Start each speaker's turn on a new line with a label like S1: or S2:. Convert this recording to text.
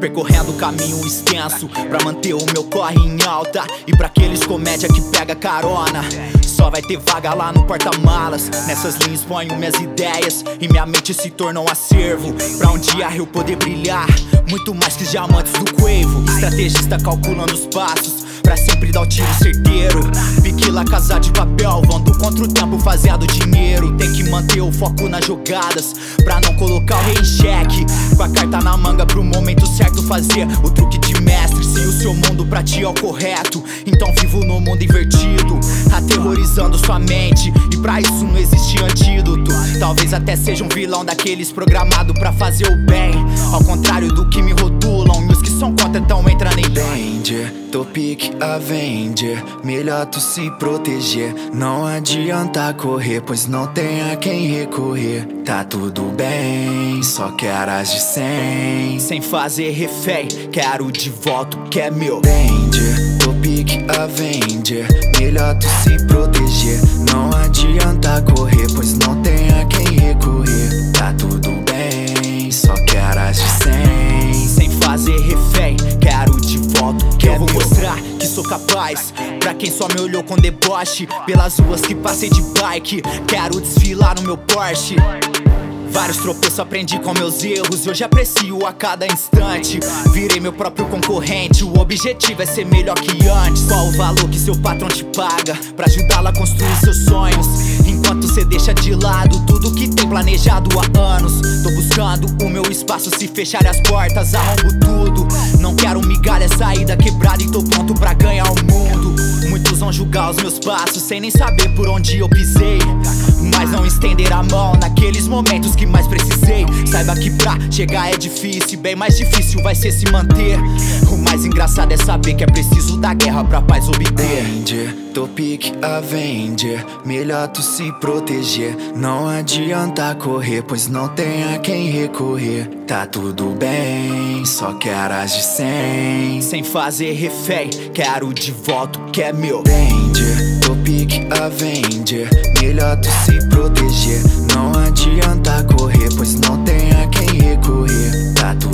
S1: Percorrendo caminho extenso Pra manter o meu corre em alta. E pra aqueles comédia que pega carona Só vai ter vaga lá no porta-malas. Nessas linhas ponho minhas ideias E minha mente se torna um acervo. Pra um dia eu poder brilhar Muito mais que diamantes do Quavo Estrategista calculando os passos Pra sempre dar o tiro certeiro Lá casa de papel Vando contra o tempo fazendo dinheiro. Tem que manter o foco nas jogadas Pra não colocar o rei em xeque. Com a carta na manga pro momento certo fazer O truque de mestre. Se o seu mundo pra ti é o correto Então vivo no mundo invertido Aterrorizando sua mente. E pra isso não existe antídoto. Talvez até seja um vilão daqueles programado pra fazer o
S2: Danger, Topic Avenger Melhor tu se proteger. Não adianta correr Pois não tem a quem recorrer. Tá tudo bem Só quero as de
S1: Sem fazer refém Quero de volta o que é meu.
S2: Danger, Topic Avenger Melhor tu se proteger
S1: mostrar que sou capaz Pra quem só me olhou com deboche Pelas ruas que passei de bike Quero desfilar no meu Porsche Vários tropeços aprendi com meus erros e hoje aprecio a cada instante. Virei meu próprio concorrente, o objetivo é ser melhor que antes. Qual o valor que seu patrão te paga pra ajudá-la a construir seus sonhos? Enquanto cê deixa de lado tudo que tem planejado há anos. O meu espaço, se fechar as portas, arrombo tudo. Não quero migalha, saída quebrada e tô pronto pra ganhar o mundo. Muitos vão julgar os meus passos sem nem saber por onde eu pisei. Mas não estender a mão naqueles momentos que mais precisei. Saiba que pra chegar é difícil, bem mais difícil vai ser se manter. O mais engraçado é saber que é preciso da guerra pra paz obter.
S2: Danger, Topic Avenger Melhor tu se proteger. Não adianta correr Pois não tem a quem recorrer. Tá tudo bem Só quero as de
S1: Sem fazer refém, quero de volta o que é meu.
S2: Danger, Topic Avenger Melhor tu se proteger. Não adianta correr Pois não tem a quem recorrer. Tá tudo